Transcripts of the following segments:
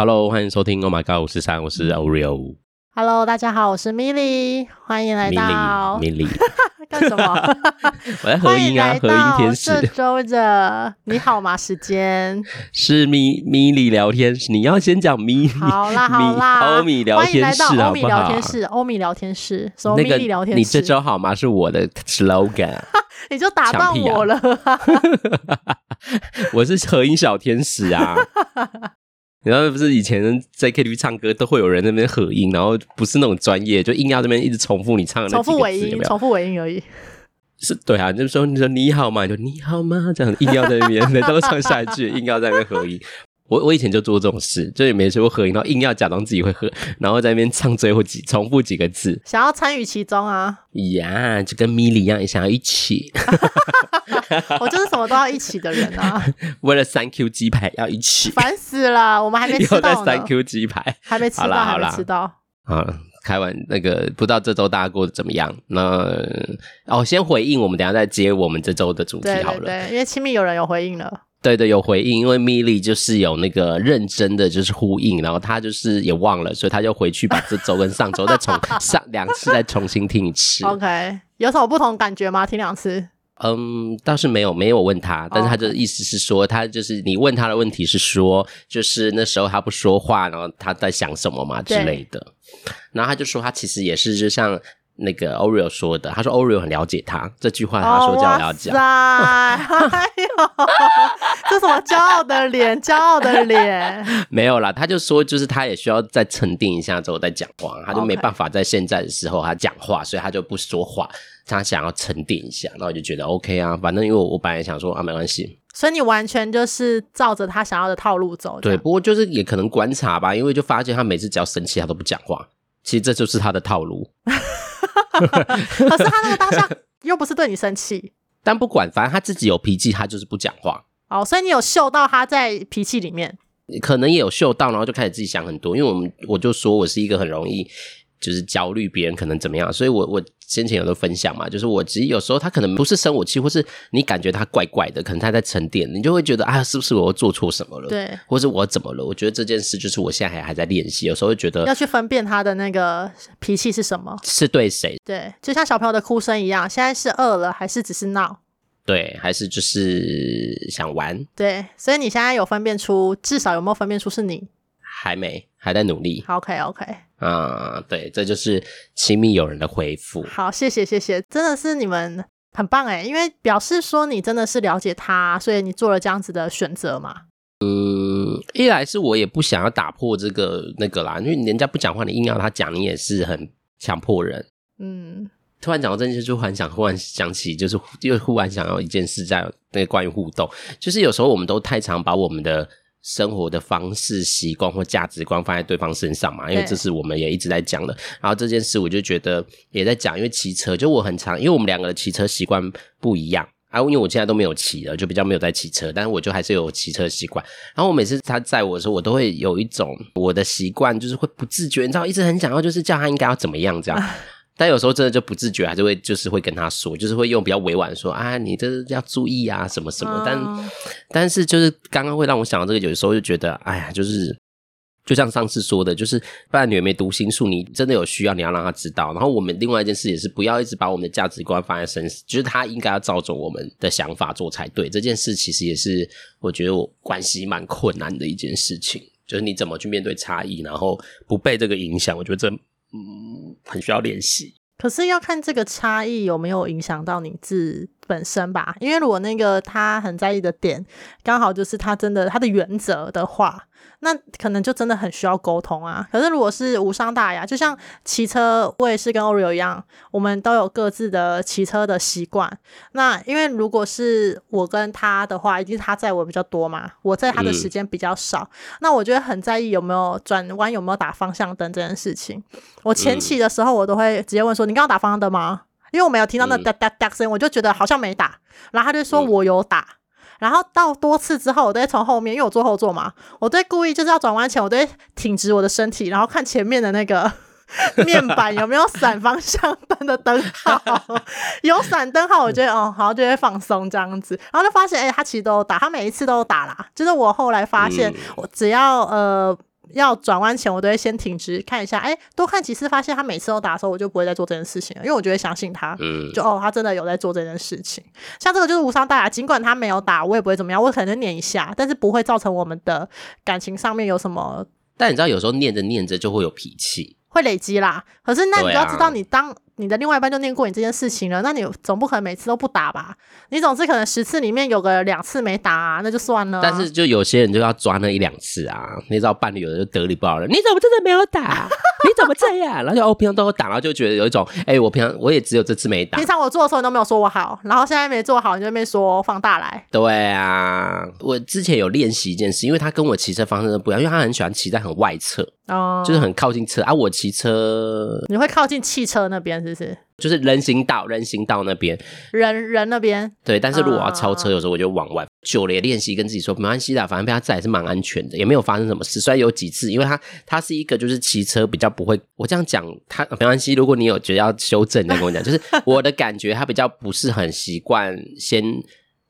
Hello，欢迎收听 Oh My God 五四三，我是 Oreo。Hello，大家好，我是 Milly，欢迎来到 Milly。干什么？我在合音啊，合音天使。这周的你好吗？时间 是咪 Milly 聊天室，你要先讲咪。好啦好啦，欧米聊天室，欧米聊天室，欧米聊天室，什么 Milly 聊天室？你这周好吗？是我的 slogan，你就打断我了。我是合音小天使啊。然后不是以前在 KTV 唱歌都会有人在那边合音，然后不是那种专业，就硬要这边一直重复你唱的那几个字，重复尾音，重复尾音而已。是对啊，就是说你说你好吗？就你好吗？这样硬要在那边，每都唱下一句，硬要在那边合音。我我以前就做这种事，就也没学过合音，然后硬要假装自己会喝，然后在那边唱最后几重复几个字，想要参与其中啊。呀，就跟 Milly 一样，也想要一起。我就是什么都要一起的人啊！为了三 Q 鸡排要一起，烦死了！我们还没吃到。三 Q 鸡排还没吃到，还没吃到。啊，开完那个，不知道这周大家过得怎么样？那哦，先回应，我们等下再接我们这周的主题好了。对，因为亲密有人有回应了。对对，有回应，因为 Milly 就是有那个认真的就是呼应，然后他就是也忘了，所以他就回去把这周跟上周再重 上两次再重新听一次。OK，有什么不同感觉吗？听两次？嗯，倒是没有，没有问他，但是他的意思是说，他就是你问他的问题是说，就是那时候他不说话，然后他在想什么嘛之类的，然后他就说他其实也是就像。那个 Oreo 说的，他说 Oreo 很了解他，这句话他说叫我要讲。哎呦，这什么骄傲的脸，骄傲的脸。没有啦，他就说就是他也需要再沉淀一下之后再讲话，他就没办法在现在的时候他讲话，所以他就不说话，他想要沉淀一下，然后我就觉得 OK 啊，反正因为我我本来想说啊没关系，所以你完全就是照着他想要的套路走。对，不过就是也可能观察吧，因为就发现他每次只要生气他都不讲话，其实这就是他的套路。可是他那个当下又不是对你生气，但不管，反正他自己有脾气，他就是不讲话。哦，所以你有嗅到他在脾气里面，可能也有嗅到，然后就开始自己想很多。因为我们我就说我是一个很容易。就是焦虑别人可能怎么样，所以我我先前有的分享嘛，就是我其实有时候他可能不是生我气，或是你感觉他怪怪的，可能他在沉淀，你就会觉得啊，是不是我做错什么了？对，或是我怎么了？我觉得这件事就是我现在还还在练习，有时候会觉得要去分辨他的那个脾气是什么，是对谁？对，就像小朋友的哭声一样，现在是饿了还是只是闹？对，还是就是想玩？对，所以你现在有分辨出，至少有没有分辨出是你？还没，还在努力。OK OK。啊，对，这就是亲密友人的回复。好，谢谢谢谢，真的是你们很棒哎，因为表示说你真的是了解他，所以你做了这样子的选择嘛。嗯，一来是我也不想要打破这个那个啦，因为人家不讲话，你硬要他讲，你也是很强迫人。嗯，突然讲到这件事，就很想忽然想起，就是又忽然想要一件事，在那个关于互动，就是有时候我们都太常把我们的。生活的方式、习惯或价值观放在对方身上嘛，因为这是我们也一直在讲的。然后这件事，我就觉得也在讲，因为骑车，就我很常，因为我们两个的骑车习惯不一样啊。因为我现在都没有骑了，就比较没有在骑车，但是我就还是有骑车习惯。然后我每次他载我的时候，我都会有一种我的习惯，就是会不自觉，你知道，一直很想要，就是叫他应该要怎么样这样。但有时候真的就不自觉，还是会就是会跟他说，就是会用比较委婉说啊，你这要注意啊，什么什么。但但是就是刚刚会让我想到这个，有时候就觉得，哎呀，就是就像上次说的，就是伴侣没读心术，你真的有需要，你要让他知道。然后我们另外一件事也是，不要一直把我们的价值观放在身上，就是他应该要照着我们的想法做才对。这件事其实也是我觉得我关系蛮困难的一件事情，就是你怎么去面对差异，然后不被这个影响。我觉得这。嗯，很需要练习。可是要看这个差异有没有影响到你自本身吧？因为如果那个他很在意的点，刚好就是他真的他的原则的话。那可能就真的很需要沟通啊。可是如果是无伤大雅，就像骑车，我也是跟 Oreo 一样，我们都有各自的骑车的习惯。那因为如果是我跟他的话，一定是他载我比较多嘛，我在他的时间比较少。嗯、那我觉得很在意有没有转弯，有没有打方向灯这件事情。我前期的时候，我都会直接问说：“你刚刚打方向灯吗？”因为我没有听到那哒哒哒声，我就觉得好像没打。然后他就说：“我有打。”然后到多次之后，我都会从后面，因为我坐后座嘛，我都会故意就是要转弯前，我都会挺直我的身体，然后看前面的那个 面板有没有闪方向灯的灯号，有闪灯号，我觉得哦，好，就会放松这样子，然后就发现，哎，他其实都有打，他每一次都有打啦。就是我后来发现，我只要呃要转弯前，我都会先停直看一下，哎，多看几次，发现他每次都打的时候，我就不会再做这件事情了，因为我就会相信他，嗯，就哦，他真的有在做这件事情。像这个就是无伤大雅，尽管他没有打，我也不会怎么样，我可能念一下，但是不会造成我们的感情上面有什么。但你知道，有时候念着念着就会有脾气，会累积啦。可是那你要知道，你当。你的另外一半就念过你这件事情了，那你总不可能每次都不打吧？你总是可能十次里面有个两次没打啊，那就算了。但是就有些人就要抓那一两次啊，你知道伴侣有的就得理不饶人，你怎么真的没有打？你怎么这样？然后就哦，平常都有打，然后就觉得有一种，哎、欸，我平常我也只有这次没打。平常我做的时候你都没有说我好，然后现在没做好，你就没说放大来。对啊，我之前有练习一件事，因为他跟我骑车方式都不一样，因为他很喜欢骑在很外侧，哦，就是很靠近车啊。我骑车，你会靠近汽车那边是不是？就是人行道，人行道那边，人人那边，对。但是如果我要超车，有时候我就往外。久了也练习跟自己说，没关系的，反正被他载是蛮安全的，也没有发生什么事。虽然有几次，因为他他是一个就是骑车比较不会，我这样讲他没关系。如果你有觉得要修正，再跟我讲。就是我的感觉，他比较不是很习惯先。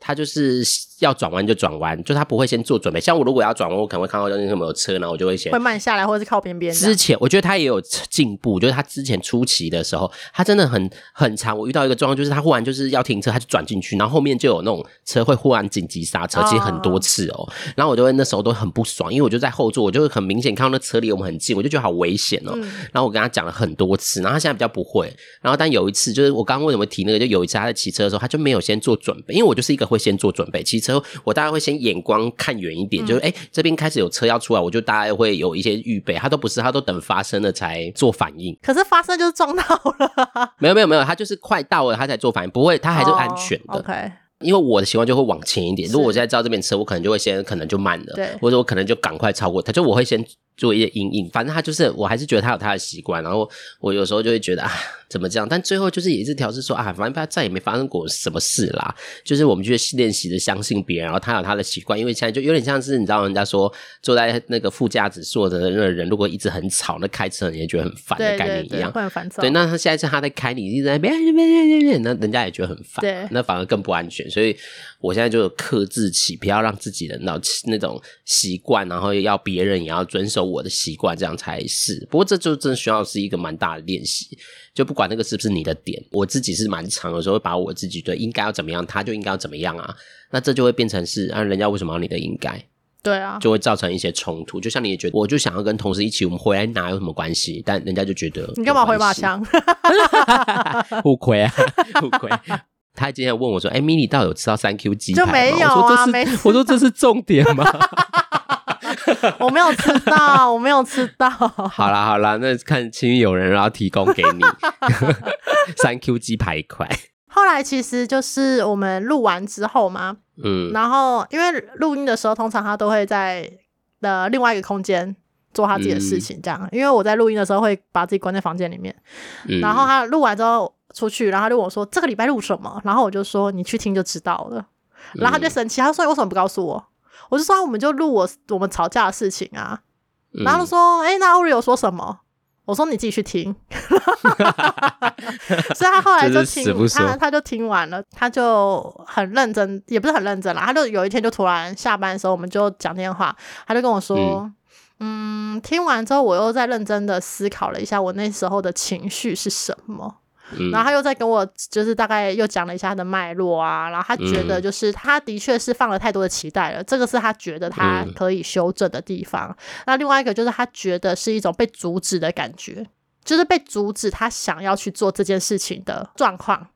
他就是要转弯就转弯，就他不会先做准备。像我如果要转弯，我可能会看到那边有没有车，然后我就会先会慢下来，或者是靠边边。之前我觉得他也有进步，就是他之前初期的时候，他真的很很长。我遇到一个状况，就是他忽然就是要停车，他就转进去，然后后面就有那种车会忽然紧急刹车，其实很多次哦。然后我就会那时候都很不爽，因为我就在后座，我就会很明显看到那车离我们很近，我就觉得好危险哦。然后我跟他讲了很多次，然后他现在比较不会。然后但有一次，就是我刚刚为什么提那个，就有一次他在骑车的时候，他就没有先做准备，因为我就是一个。会先做准备，骑车我大概会先眼光看远一点，嗯、就是哎、欸，这边开始有车要出来，我就大概会有一些预备。他都不是，他都等发生了才做反应。可是发生就是撞到了，没有没有没有，他就是快到了他才做反应，不会，他还是安全的。Oh, OK，因为我的习惯就会往前一点。如果我现在知道这边车，我可能就会先可能就慢了，对，或者我可能就赶快超过他，就我会先做一些阴影。反正他就是，我还是觉得他有他的习惯，然后我有时候就会觉得啊。怎么这样？但最后就是也是调试说啊，反正他再也没发生过什么事啦。就是我们就练习着相信别人，然后他有他的习惯。因为现在就有点像是你知道，人家说坐在那个副驾驶座的那个人，如果一直很吵，那开车你也觉得很烦的概念一样，对对对，会很烦躁。对，那他现在是他在开，你一直在别别别别别，那人家也觉得很烦，对，那反而更不安全。所以我现在就克制起，不要让自己的那那种习惯，然后要别人也要遵守我的习惯，这样才是。不过这就真的需要是一个蛮大的练习。就不管那个是不是你的点，我自己是蛮长的时候，会把我自己对应该要怎么样，他就应该要怎么样啊。那这就会变成是啊，人家为什么要你的应该？对啊，就会造成一些冲突。就像你也觉得，我就想要跟同事一起，我们回来拿有什么关系？但人家就觉得你干嘛回马枪？互亏啊，互亏。他今天问我说：“哎、欸，米莉到底有吃到三 Q 鸡排吗？”就没有啊，我说这是，我说这是重点吗？我没有吃到，我没有吃到。好啦好啦，那看亲友人，然后提供给你 三 Q 鸡排一块。后来其实就是我们录完之后嘛，嗯，然后因为录音的时候，通常他都会在的另外一个空间做他自己的事情，这样。嗯、因为我在录音的时候会把自己关在房间里面，嗯、然后他录完之后出去，然后他就问我说：“这个礼拜录什么？”然后我就说：“你去听就知道了。”然后他就生气，他说：“你为什么不告诉我？”我就说，我们就录我我们吵架的事情啊，嗯、然后他说，哎、欸，那 Oreo 说什么？我说你自己去听。所以他后来就听，他他就听完了，他就很认真，也不是很认真啦。他就有一天就突然下班的时候，我们就讲电话，他就跟我说，嗯，嗯，听完之后，我又在认真的思考了一下，我那时候的情绪是什么。然后他又在跟我，就是大概又讲了一下他的脉络啊，然后他觉得就是他的确是放了太多的期待了，这个是他觉得他可以修正的地方。那另外一个就是他觉得是一种被阻止的感觉，就是被阻止他想要去做这件事情的状况。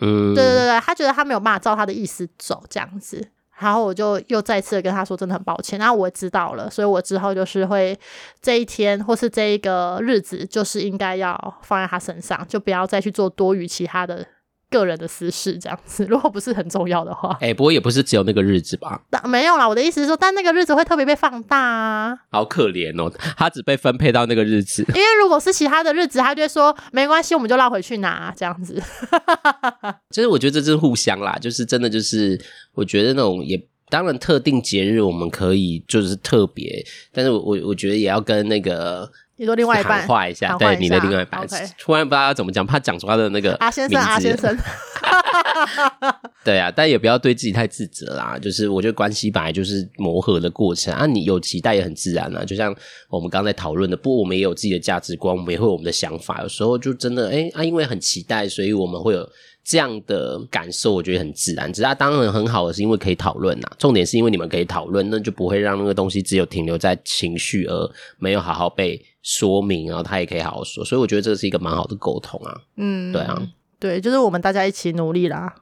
嗯，对对对，他觉得他没有办法照他的意思走，这样子。然后我就又再次跟他说，真的很抱歉。那我知道了，所以我之后就是会这一天或是这一个日子，就是应该要放在他身上，就不要再去做多余其他的个人的私事这样子。如果不是很重要的话，哎、欸，不过也不是只有那个日子吧？但没有啦，我的意思是说，但那个日子会特别被放大啊。好可怜哦，他只被分配到那个日子。因为如果是其他的日子，他就会说没关系，我们就绕回去拿这样子。其 实我觉得这是互相啦，就是真的就是。我觉得那种也当然特定节日我们可以就是特别，但是我我我觉得也要跟那个你说另外一半话一下，对你的另外一半，突然不知道要怎么讲，怕讲出他的那个阿先生阿先生 对啊，但也不要对自己太自责啦。就是我觉得关系本来就是磨合的过程啊，你有期待也很自然啊。就像我们刚才讨论的，不过我们也有自己的价值观，我们也会有我们的想法。有时候就真的，哎、欸、啊，因为很期待，所以我们会有这样的感受，我觉得很自然。只是啊，当然很好的是因为可以讨论呐。重点是因为你们可以讨论，那就不会让那个东西只有停留在情绪，而没有好好被说明，然后他也可以好好说。所以我觉得这是一个蛮好的沟通啊。嗯，对啊。对，就是我们大家一起努力啦。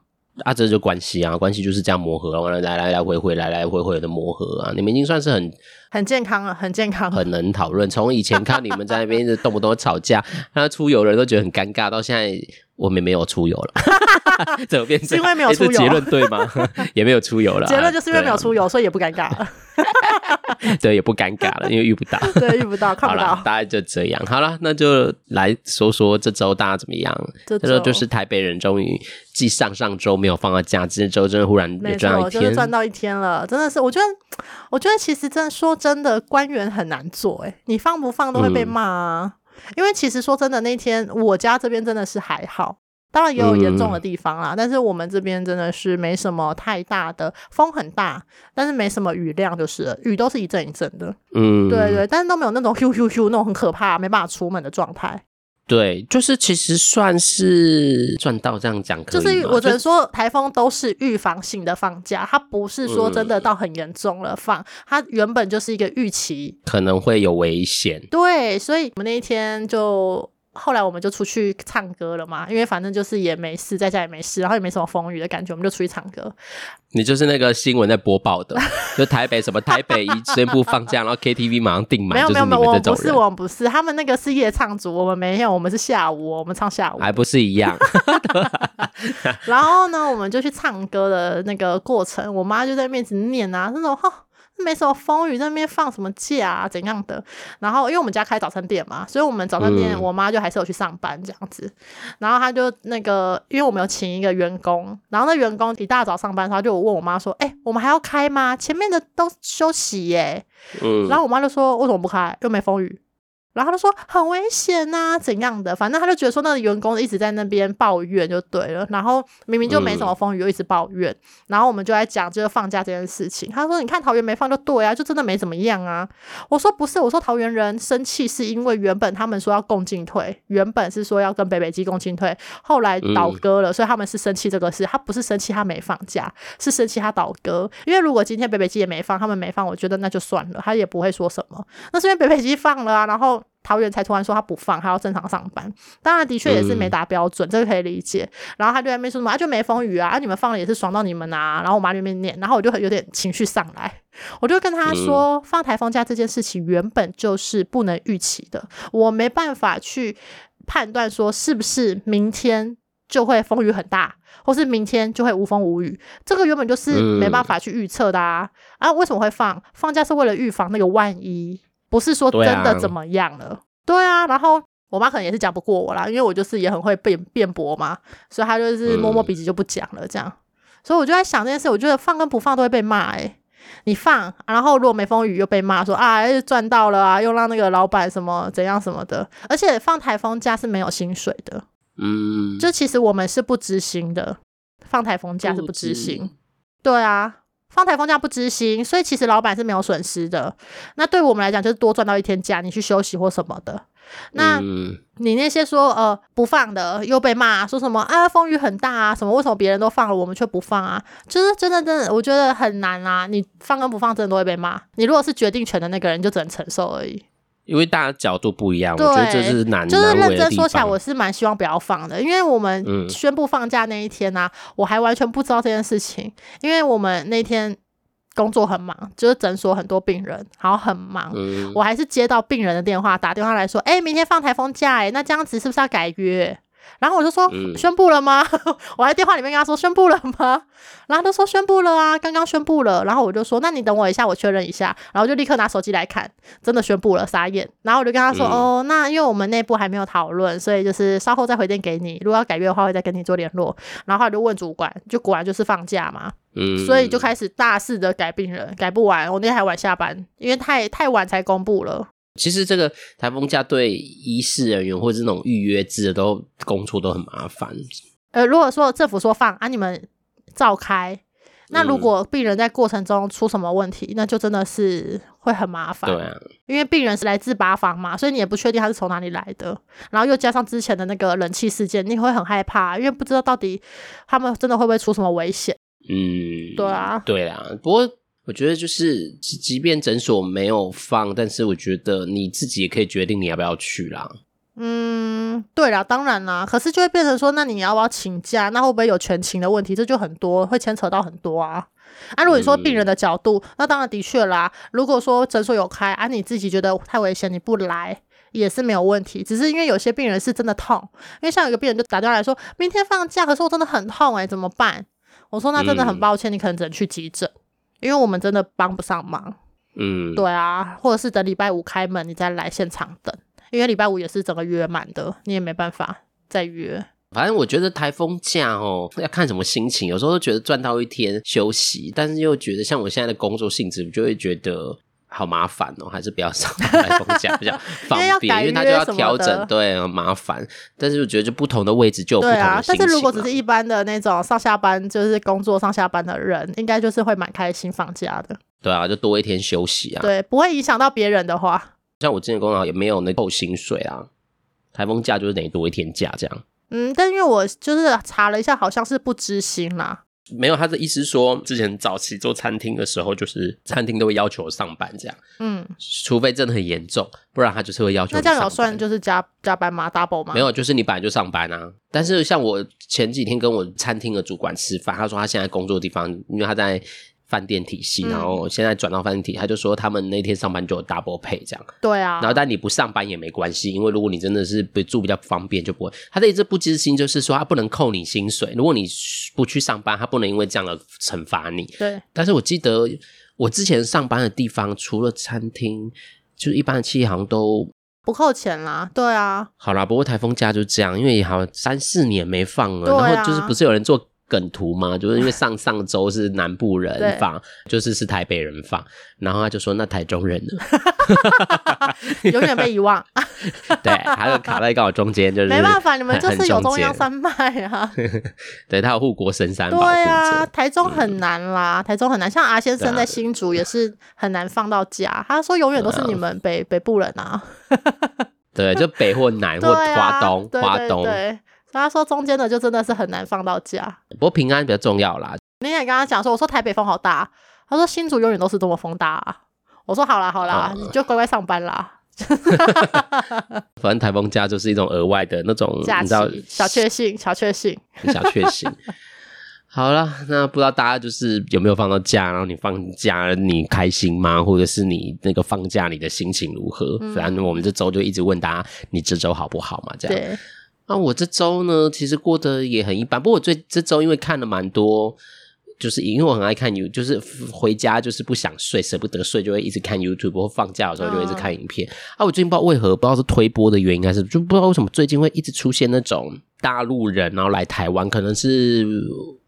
啊，这就关系啊，关系就是这样磨合，然后来来来回回，来来回回的磨合啊。你们已经算是很很健康了，很健康，很能讨论。从以前看你们在那边就动不动吵架，那出游的人都觉得很尴尬，到现在我们没有出游了，怎么变成？是因为没有出游？结论对吗？也没有出游了。结论就是因为没有出游，啊、所以也不尴尬了。对，也不尴尬了，因为遇不到。对，遇不到，看不到。大概就这样。好了，那就来说说这周大家怎么样？这周就是台北人终于继上上周没有放到假，这周真的忽然也赚到一天，赚到一天了。真的是，我觉得，我觉得其实真的说真的，官员很难做。哎，你放不放都会被骂啊。嗯、因为其实说真的，那天我家这边真的是还好。当然也有严重的地方啦，嗯、但是我们这边真的是没什么太大的风，很大，但是没什么雨量，就是了雨都是一阵一阵的。嗯，对对，但是都没有那种 咻咻咻那种很可怕没办法出门的状态。对，就是其实算是赚到这样讲，就是我只能说台风都是预防性的放假，它不是说真的到很严重了放，嗯、它原本就是一个预期可能会有危险。对，所以我们那一天就。后来我们就出去唱歌了嘛，因为反正就是也没事，在家也没事，然后也没什么风雨的感觉，我们就出去唱歌。你就是那个新闻在播报的，就台北什么台北一宣布放假，然后 KTV 马上订满。没有没有没有，我们不是我们不是，他们那个是夜唱组，我们没有，我们是下午，我们唱下午，还不是一样。然后呢，我们就去唱歌的那个过程，我妈就在面前念啊，那种哈。没什么风雨，那边放什么假啊？怎样的？然后因为我们家开早餐店嘛，所以我们早餐店我妈就还是有去上班这样子。嗯、然后她就那个，因为我们有请一个员工，然后那员工一大早上班，他就问我妈说：“哎、欸，我们还要开吗？前面的都休息耶。”嗯，然后我妈就说：“为什么不开？又没风雨。”然后他就说很危险呐、啊，怎样的？反正他就觉得说那个员工一直在那边抱怨就对了。然后明明就没什么风雨，又一直抱怨。嗯、然后我们就在讲这个放假这件事情。他说：“你看桃园没放就对啊，就真的没怎么样啊。”我说：“不是，我说桃园人生气是因为原本他们说要共进退，原本是说要跟北北基共进退，后来倒戈了，嗯、所以他们是生气这个事。他不是生气他没放假，是生气他倒戈。因为如果今天北北基也没放，他们没放，我觉得那就算了，他也不会说什么。那是因为北北基放了啊，然后。”桃园才突然说他不放，他要正常上班。当然，的确也是没达标准，嗯、这个可以理解。然后他就在那边说什么，啊，就没风雨啊，啊，你们放了也是爽到你们啊。然后我妈就那边念，然后我就有点情绪上来，我就跟他说，嗯、放台风假这件事情原本就是不能预期的，我没办法去判断说是不是明天就会风雨很大，或是明天就会无风无雨，这个原本就是没办法去预测的啊。嗯、啊，为什么会放？放假是为了预防那个万一。不是说真的怎么样了，对啊，然后我妈可能也是讲不过我啦，因为我就是也很会辩辩驳嘛，所以她就是摸摸鼻子就不讲了，这样，嗯、所以我就在想这件事，我觉得放跟不放都会被骂诶、欸，你放，然后如果没风雨又被骂说啊赚到了啊，又让那个老板什么怎样什么的，而且放台风假是没有薪水的，嗯，就其实我们是不支薪的，放台风假是不支薪，知对啊。放台风假不知薪，所以其实老板是没有损失的。那对我们来讲，就是多赚到一天假，你去休息或什么的。那你那些说呃不放的，又被骂说什么啊风雨很大啊什么？为什么别人都放了，我们却不放啊？就是真的真的，我觉得很难啊。你放跟不放，真的都会被骂。你如果是决定权的那个人，就只能承受而已。因为大家角度不一样，我觉得这是难，就是认真说起来，我是蛮希望不要放的。因为我们宣布放假那一天呢、啊，嗯、我还完全不知道这件事情，因为我们那天工作很忙，就是诊所很多病人，然后很忙，嗯、我还是接到病人的电话，打电话来说，哎、欸，明天放台风假，哎，那这样子是不是要改约？然后我就说、嗯、宣布了吗？我在电话里面跟他说宣布了吗？然后他就说宣布了啊，刚刚宣布了。然后我就说那你等我一下，我确认一下。然后就立刻拿手机来看，真的宣布了，傻眼。然后我就跟他说、嗯、哦，那因为我们内部还没有讨论，所以就是稍后再回电给你。如果要改约的话，会再跟你做联络。然后他就问主管，就果然就是放假嘛。嗯，所以就开始大肆的改病人，改不完。我那天还晚下班，因为太太晚才公布了。其实这个台风假对医事人员或者这种预约制的都工作都很麻烦。呃，如果说政府说放啊，你们照开。那如果病人在过程中出什么问题，嗯、那就真的是会很麻烦。对啊，因为病人是来自八方嘛，所以你也不确定他是从哪里来的。然后又加上之前的那个冷气事件，你会很害怕，因为不知道到底他们真的会不会出什么危险。嗯，对啊，对啊。不过我觉得就是，即便诊所没有放，但是我觉得你自己也可以决定你要不要去啦。嗯，对啦，当然啦，可是就会变成说，那你要不要请假？那会不会有全勤的问题？这就很多，会牵扯到很多啊。啊，如果你说病人的角度，嗯、那当然的确啦。如果说诊所有开，啊，你自己觉得太危险，你不来也是没有问题。只是因为有些病人是真的痛，因为像有个病人就打电话来说，明天放假，可是我真的很痛哎、欸，怎么办？我说那真的很抱歉，嗯、你可能只能去急诊，因为我们真的帮不上忙。嗯，对啊，或者是等礼拜五开门，你再来现场等。因为礼拜五也是整个约满的，你也没办法再约。反正我觉得台风假哦，要看什么心情。有时候都觉得赚到一天休息，但是又觉得像我现在的工作性质，就会觉得好麻烦哦，还是不要上台风假比较 方便，因为他就要调整，对，麻烦。但是我觉得就不同的位置就有不同的心情。啊，但是如果只是一般的那种上下班，就是工作上下班的人，应该就是会蛮开心放假的。对啊，就多一天休息啊。对，不会影响到别人的话。像我之前工作也没有那扣薪水啊，台风假就是等于多一天假这样。嗯，但因为我就是查了一下，好像是不知薪啦。没有，他的意思是说，之前早期做餐厅的时候，就是餐厅都会要求上班这样。嗯，除非真的很严重，不然他就是会要求。那这样有算就是加加班吗？double 吗？没有，就是你本来就上班啊。但是像我前几天跟我餐厅的主管吃饭，他说他现在工作的地方，因为他在。饭店体系，然后现在转到饭店体他就说他们那天上班就有 double pay 这样。对啊，然后但你不上班也没关系，因为如果你真的是不住比较方便，就不会。他的意思不支薪就是说他不能扣你薪水，如果你不去上班，他不能因为这样而惩罚你。对。但是我记得我之前上班的地方，除了餐厅，就是一般的企业好像都不扣钱啦。对啊。好啦，不过台风假就这样，因为好像三四年没放了，啊，然后就是不是有人做。梗图嘛，就是因为上 上周是南部人放，就是是台北人放，然后他就说那台中人呢，永远被遗忘。对，他就卡在刚好中间，就是没办法，你们就是有中央山脉啊。对，他有护国神山。对啊，台中很难啦，嗯、台中很难。像阿先生在新竹也是很难放到假，他说永远都是你们北北部人啊。对，就北或南或华东，华东。对。所以他说中间的就真的是很难放到假，不过平安比较重要啦。那天跟他讲说，我说台北风好大，他说新竹永远都是这么风大啊。我说好啦好啦，嗯、你就乖乖上班啦。反正台风假就是一种额外的那种假期，小确幸，小确幸，小确幸。好了，那不知道大家就是有没有放到假，然后你放假你开心吗？或者是你那个放假你的心情如何？嗯、反正我们这周就一直问大家，你这周好不好嘛？这样。啊、我这周呢，其实过得也很一般。不过我最这周因为看了蛮多，就是因为我很爱看就是回家就是不想睡，舍不得睡，就会一直看 YouTube。或放假的时候就会一直看影片。啊，我最近不知道为何，不知道是推播的原因还是就不知道为什么最近会一直出现那种大陆人，然后来台湾，可能是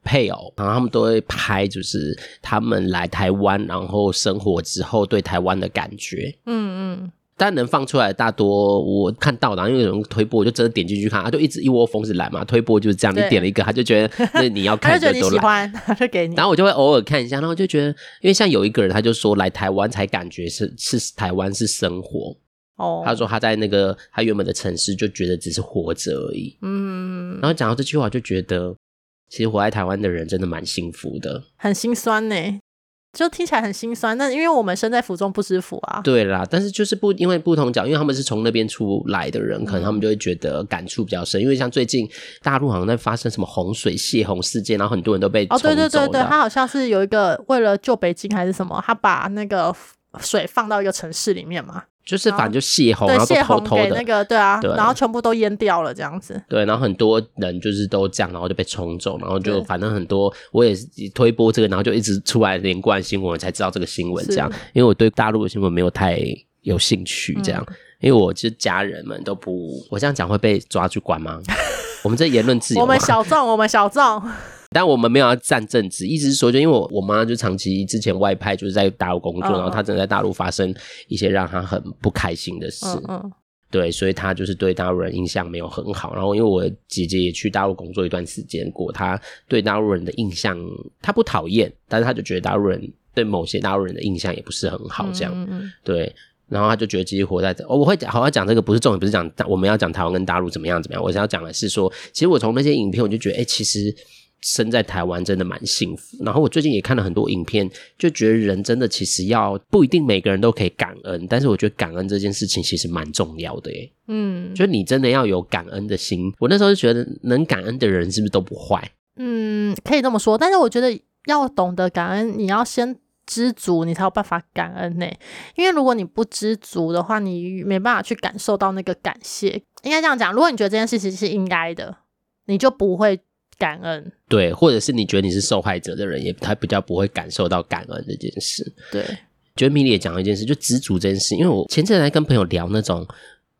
配偶，然后他们都会拍，就是他们来台湾然后生活之后对台湾的感觉。嗯嗯。但能放出来大多我看到的，因为有人推播，我就真的点进去看，他就一直一窝蜂是来嘛。推播就是这样，你点了一个，他就觉得那你要 看的都来，他就给你。然后我就会偶尔看一下，然后就觉得，因为像有一个人，他就说来台湾才感觉是是台湾是生活哦。他说他在那个他原本的城市就觉得只是活着而已。嗯。然后讲到这句话，就觉得其实活在台湾的人真的蛮幸福的，很心酸呢。就听起来很心酸，那因为我们身在福中不知福啊。对啦，但是就是不因为不同角，因为他们是从那边出来的人，可能他们就会觉得感触比较深。因为像最近大陆好像在发生什么洪水泄洪事件，然后很多人都被。哦，对对对对，他好像是有一个为了救北京还是什么，他把那个水放到一个城市里面嘛。就是反正就泄洪，然后都偷偷的那个对啊，对，然后全部都淹掉了这样子。对，然后很多人就是都这样，然后就被冲走，然后就反正很多我也是推播这个，然后就一直出来连贯新闻，我才知道这个新闻这样。因为我对大陆的新闻没有太有兴趣，这样，嗯、因为我其实家人们都不，我这样讲会被抓去关吗？我们这言论自由，我们 小众，我们小众。但我们没有要站政治，意思是说，就因为我我妈就长期之前外派，就是在大陆工作，嗯、然后她真的在大陆发生一些让她很不开心的事。嗯，嗯对，所以她就是对大陆人印象没有很好。然后因为我姐姐也去大陆工作一段时间过，她对大陆人的印象，她不讨厌，但是她就觉得大陆人对某些大陆人的印象也不是很好，这样。嗯嗯对，然后她就觉得自己活在这。哦，我会好好讲这个，不是重点，不是讲我们要讲台湾跟大陆怎么样怎么样。我想要讲的是说，其实我从那些影片，我就觉得，哎，其实。生在台湾真的蛮幸福，然后我最近也看了很多影片，就觉得人真的其实要不一定每个人都可以感恩，但是我觉得感恩这件事情其实蛮重要的耶。嗯，就你真的要有感恩的心。我那时候就觉得，能感恩的人是不是都不坏？嗯，可以这么说。但是我觉得要懂得感恩，你要先知足，你才有办法感恩呢。因为如果你不知足的话，你没办法去感受到那个感谢。应该这样讲，如果你觉得这件事情是应该的，你就不会。感恩，对，或者是你觉得你是受害者的人，也他比较不会感受到感恩这件事。对，觉得米莉也讲了一件事，就知足这件事，因为我前阵子在跟朋友聊那种。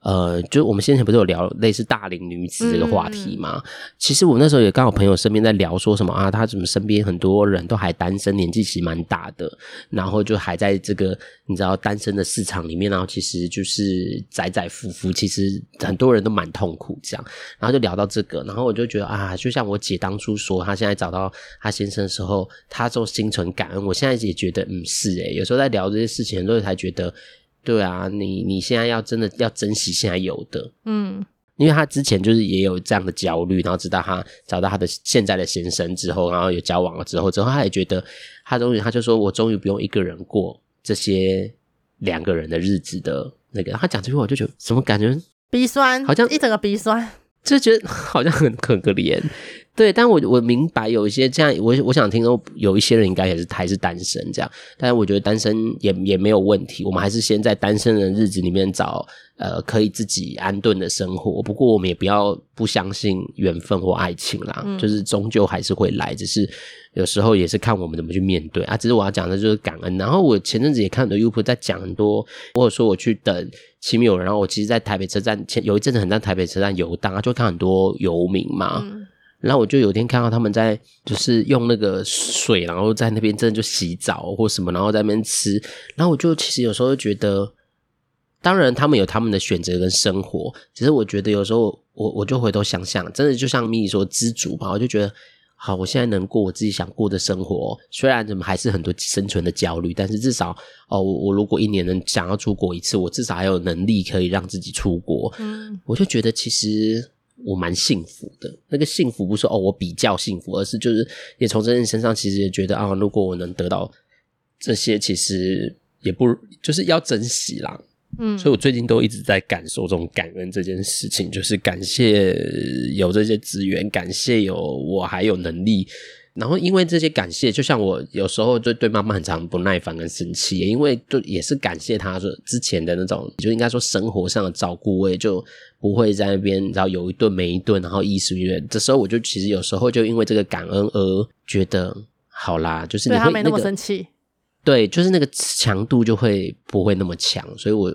呃，就我们先前不是有聊类似大龄女子这个话题嘛？嗯、其实我那时候也刚好朋友身边在聊说什么啊，他怎么身边很多人都还单身，年纪其实蛮大的，然后就还在这个你知道单身的市场里面，然后其实就是载载浮浮，其实很多人都蛮痛苦这样。然后就聊到这个，然后我就觉得啊，就像我姐当初说，她现在找到她先生的时候，她就心存感恩。我现在也觉得，嗯，是诶，有时候在聊这些事情，很多人才觉得。对啊，你你现在要真的要珍惜现在有的，嗯，因为他之前就是也有这样的焦虑，然后直到他找到他的现在的先生之后，然后有交往了之后，之后他也觉得他终于他就说，我终于不用一个人过这些两个人的日子的那个，他讲这句话我就觉得什么感觉鼻酸，好像一整个鼻酸，就觉得好像很可可怜。对，但我我明白有一些这样，我我想听说有一些人应该也是还是单身这样，但是我觉得单身也也没有问题，我们还是先在单身的日子里面找呃可以自己安顿的生活。不过我们也不要不相信缘分或爱情啦，嗯、就是终究还是会来，只是有时候也是看我们怎么去面对啊。只是我要讲的就是感恩。然后我前阵子也看很多 YouTube 在讲很多，或者说我去等亲密友人，然后我其实，在台北车站前有一阵子很在台北车站游荡，就看很多游民嘛。嗯然后我就有一天看到他们在，就是用那个水，然后在那边真的就洗澡或什么，然后在那边吃。然后我就其实有时候就觉得，当然他们有他们的选择跟生活，只是我觉得有时候我我就回头想想，真的就像米莉说知足吧，我就觉得好，我现在能过我自己想过的生活，虽然怎么还是很多生存的焦虑，但是至少哦，我我如果一年能想要出国一次，我至少还有能力可以让自己出国。嗯，我就觉得其实。我蛮幸福的，那个幸福不是说哦，我比较幸福，而是就是也从这人身上其实也觉得啊，如果我能得到这些，其实也不就是要珍惜啦。嗯，所以我最近都一直在感受这种感恩这件事情，就是感谢有这些资源，感谢有我还有能力。然后因为这些感谢，就像我有时候就对妈妈很常不耐烦跟生气，因为就也是感谢她说之前的那种，就应该说生活上的照顾，我也就不会在那边，然后有一顿没一顿，然后衣食无虑。这时候我就其实有时候就因为这个感恩而觉得好啦，就是你会、没那么生气，对，就是那个强度就会不会那么强，所以我。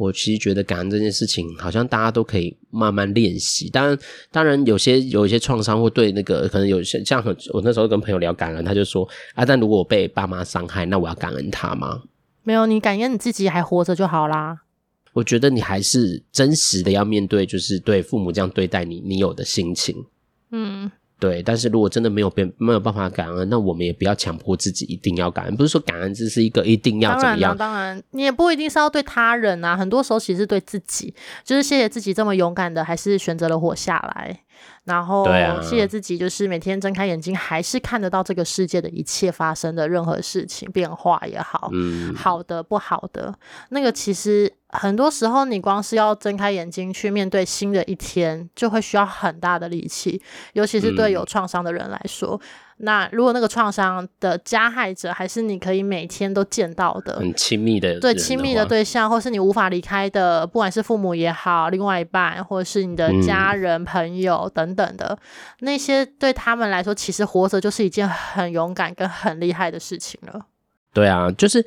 我其实觉得感恩这件事情，好像大家都可以慢慢练习。当然，当然有些有一些创伤，或对那个可能有些像很我那时候跟朋友聊感恩，他就说啊，但如果我被爸妈伤害，那我要感恩他吗？没有，你感恩你自己还活着就好啦。我觉得你还是真实的要面对，就是对父母这样对待你，你有的心情。嗯。对，但是如果真的没有变没有办法感恩，那我们也不要强迫自己一定要感恩。不是说感恩这是一个一定要怎么样？当然，当然，你也不一定是要对他人啊。很多时候其实是对自己，就是谢谢自己这么勇敢的，还是选择了活下来。然后，谢谢自己，就是每天睁开眼睛，还是看得到这个世界的一切发生的任何事情，变化也好，嗯，好的不好的，那个其实很多时候，你光是要睁开眼睛去面对新的一天，就会需要很大的力气，尤其是对有创伤的人来说。嗯那如果那个创伤的加害者还是你可以每天都见到的很亲密的对亲密的对象，或是你无法离开的，不管是父母也好，另外一半，或者是你的家人、朋友等等的，嗯、那些对他们来说，其实活着就是一件很勇敢跟很厉害的事情了。对啊，就是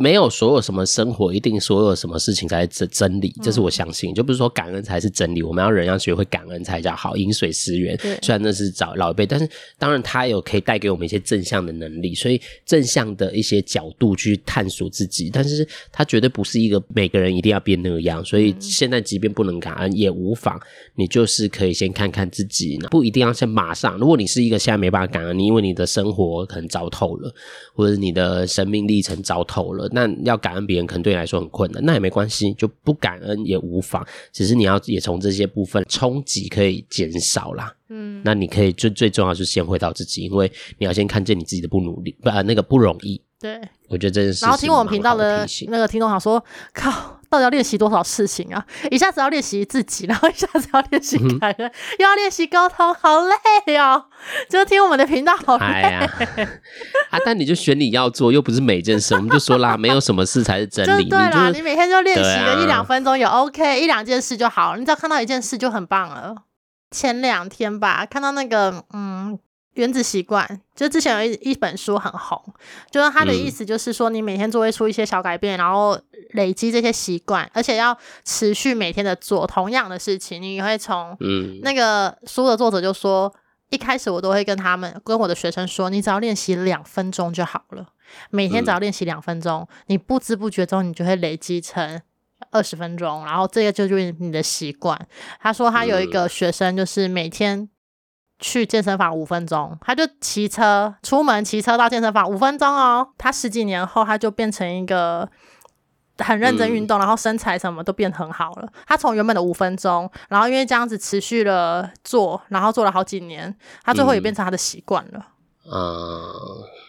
没有所有什么生活一定所有什么事情才是真真理，这是我相信。就不是说感恩才是真理，我们要人要学会感恩才叫好，饮水思源。虽然那是找老一辈，但是当然他有可以带给我们一些正向的能力，所以正向的一些角度去探索自己。但是他绝对不是一个每个人一定要变那样，所以现在即便不能感恩也无妨，你就是可以先看看自己，不一定要先马上。如果你是一个现在没办法感恩，你因为你的生活可能糟透了，或者你的生命历程糟透了。那要感恩别人，可能对你来说很困难，那也没关系，就不感恩也无妨。只是你要也从这些部分冲击可以减少啦。嗯，那你可以最最重要就是先回到自己，因为你要先看见你自己的不努力，不，那个不容易。对，我觉得这件事。然后听我们频道的那个听众想说，靠。到底要练习多少事情啊？一下子要练习自己，然后一下子要练习感恩，又要练习沟通，好累哦！就听我们的频道好累。哎呀，啊！但你就选你要做，又不是每件事，我们就说啦，没有什么事才是真理。对啦，你每天就练习个一两分钟也 OK，一两件事就好了。你只要看到一件事就很棒了。前两天吧，看到那个嗯。原子习惯，就之前有一一本书很红，就是他的意思就是说，你每天做会出一些小改变，嗯、然后累积这些习惯，而且要持续每天的做同样的事情。你会从，嗯，那个书的作者就说，一开始我都会跟他们跟我的学生说，你只要练习两分钟就好了，每天只要练习两分钟，嗯、你不知不觉中你就会累积成二十分钟，然后这个就就是你的习惯。他说他有一个学生就是每天。去健身房五分钟，他就骑车出门，骑车到健身房五分钟哦。他十几年后，他就变成一个很认真运动，嗯、然后身材什么都变很好了。他从原本的五分钟，然后因为这样子持续了做，然后做了好几年，他最后也变成他的习惯了。嗯，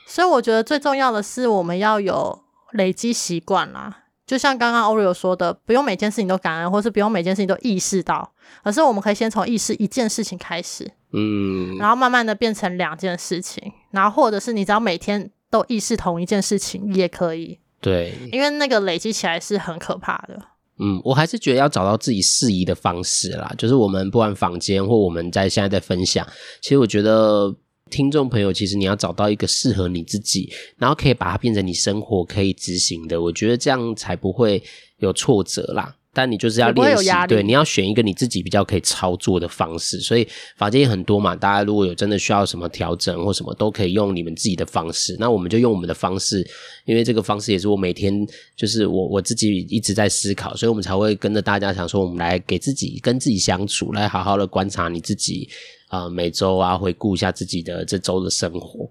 所以我觉得最重要的是我们要有累积习惯啦。就像刚刚 Oreo 说的，不用每件事情都感恩，或是不用每件事情都意识到，而是我们可以先从意识一件事情开始，嗯，然后慢慢的变成两件事情，然后或者是你只要每天都意识同一件事情也可以，对，因为那个累积起来是很可怕的。嗯，我还是觉得要找到自己适宜的方式啦，就是我们不管房间或我们在现在在分享，其实我觉得。听众朋友，其实你要找到一个适合你自己，然后可以把它变成你生活可以执行的，我觉得这样才不会有挫折啦。但你就是要练习，对，你要选一个你自己比较可以操作的方式。所以法界也很多嘛，大家如果有真的需要什么调整或什么，都可以用你们自己的方式。那我们就用我们的方式，因为这个方式也是我每天就是我我自己一直在思考，所以我们才会跟着大家想说，我们来给自己跟自己相处，来好好的观察你自己。啊、呃，每周啊，回顾一下自己的这周的生活，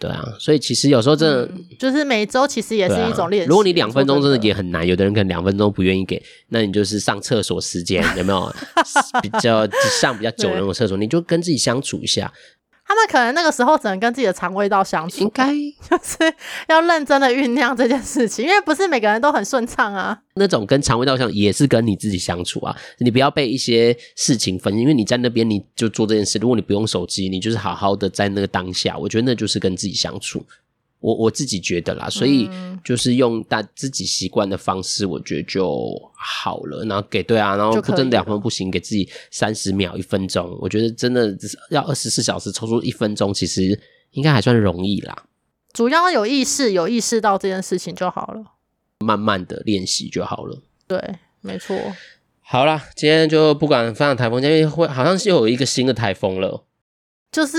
对啊，所以其实有时候真的、嗯、就是每周其实也是一种练习、啊。如果你两分钟真的也很难，有的人可能两分钟不愿意给，那你就是上厕所时间有没有 比较上比较久的那种厕所，你就跟自己相处一下。他们可能那个时候只能跟自己的肠胃道相处，应该 就是要认真的酝酿这件事情，因为不是每个人都很顺畅啊。那种跟肠胃道相也是跟你自己相处啊，你不要被一些事情分，因为你在那边你就做这件事，如果你不用手机，你就是好好的在那个当下，我觉得那就是跟自己相处。我我自己觉得啦，所以就是用大自己习惯的方式，我觉得就好了。然后给对啊，然后不真的两分不行，给自己三十秒、一分钟，我觉得真的要二十四小时抽出一分钟，其实应该还算容易啦。主要有意识，有意识到这件事情就好了，慢慢的练习就好了。对，没错。好啦，今天就不管分享台风，因为会好像是有一个新的台风了。就是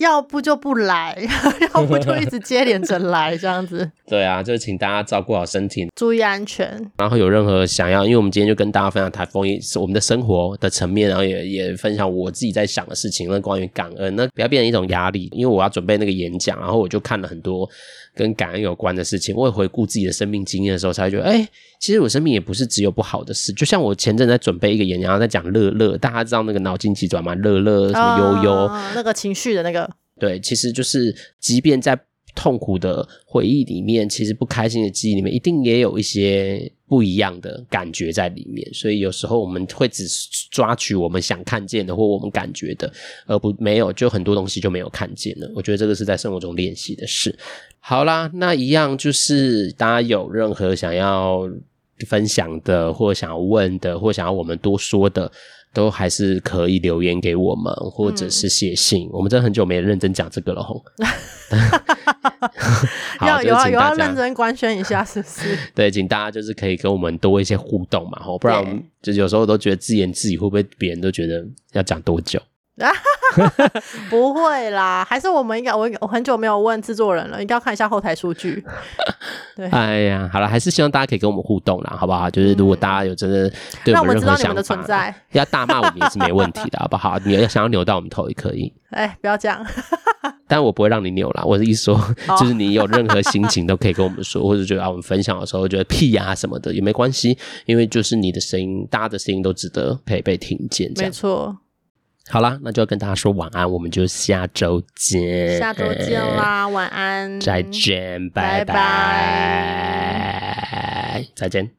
要不就不来，要不就一直接连着来这样子。对啊，就是请大家照顾好身体，注意安全。然后有任何想要，因为我们今天就跟大家分享台风，也是我们的生活的层面，然后也也分享我自己在想的事情，那关于感恩，那不要变成一种压力。因为我要准备那个演讲，然后我就看了很多跟感恩有关的事情。我也回顾自己的生命经验的时候，才会觉得，哎，其实我生命也不是只有不好的事。就像我前阵在准备一个演讲，然后在讲乐乐，大家知道那个脑筋急转弯吗？乐乐什么悠悠，啊，那个情绪的那个，对，其实就是即便在。痛苦的回忆里面，其实不开心的记忆里面，一定也有一些不一样的感觉在里面。所以有时候我们会只抓取我们想看见的或我们感觉的，而不没有就很多东西就没有看见了。我觉得这个是在生活中练习的事。好啦，那一样就是大家有任何想要分享的，或想要问的，或想要我们多说的。都还是可以留言给我们，或者是写信。嗯、我们真的很久没认真讲这个了吼。好，要有要有要认真官宣一下，是不是？对，请大家就是可以跟我们多一些互动嘛，吼，不然就有时候都觉得自言自语，会不会别人都觉得要讲多久？不会啦，还是我们应该我我很久没有问制作人了，应该要看一下后台数据。对，哎呀，好了，还是希望大家可以跟我们互动啦，好不好？就是如果大家有真的对我们任何想法，嗯、要大骂我们也是没问题的，好不好？你要想要扭到我们头也可以。哎，不要这样。但我不会让你扭啦，我的意思说，就是你有任何心情都可以跟我们说，或者觉得啊，我们分享的时候觉得屁呀、啊、什么的也没关系，因为就是你的声音，大家的声音都值得可以被听见。没错。好啦，那就要跟大家说晚安，我们就下周见。下周见啦，嗯、晚安，再见，拜拜，拜拜再见。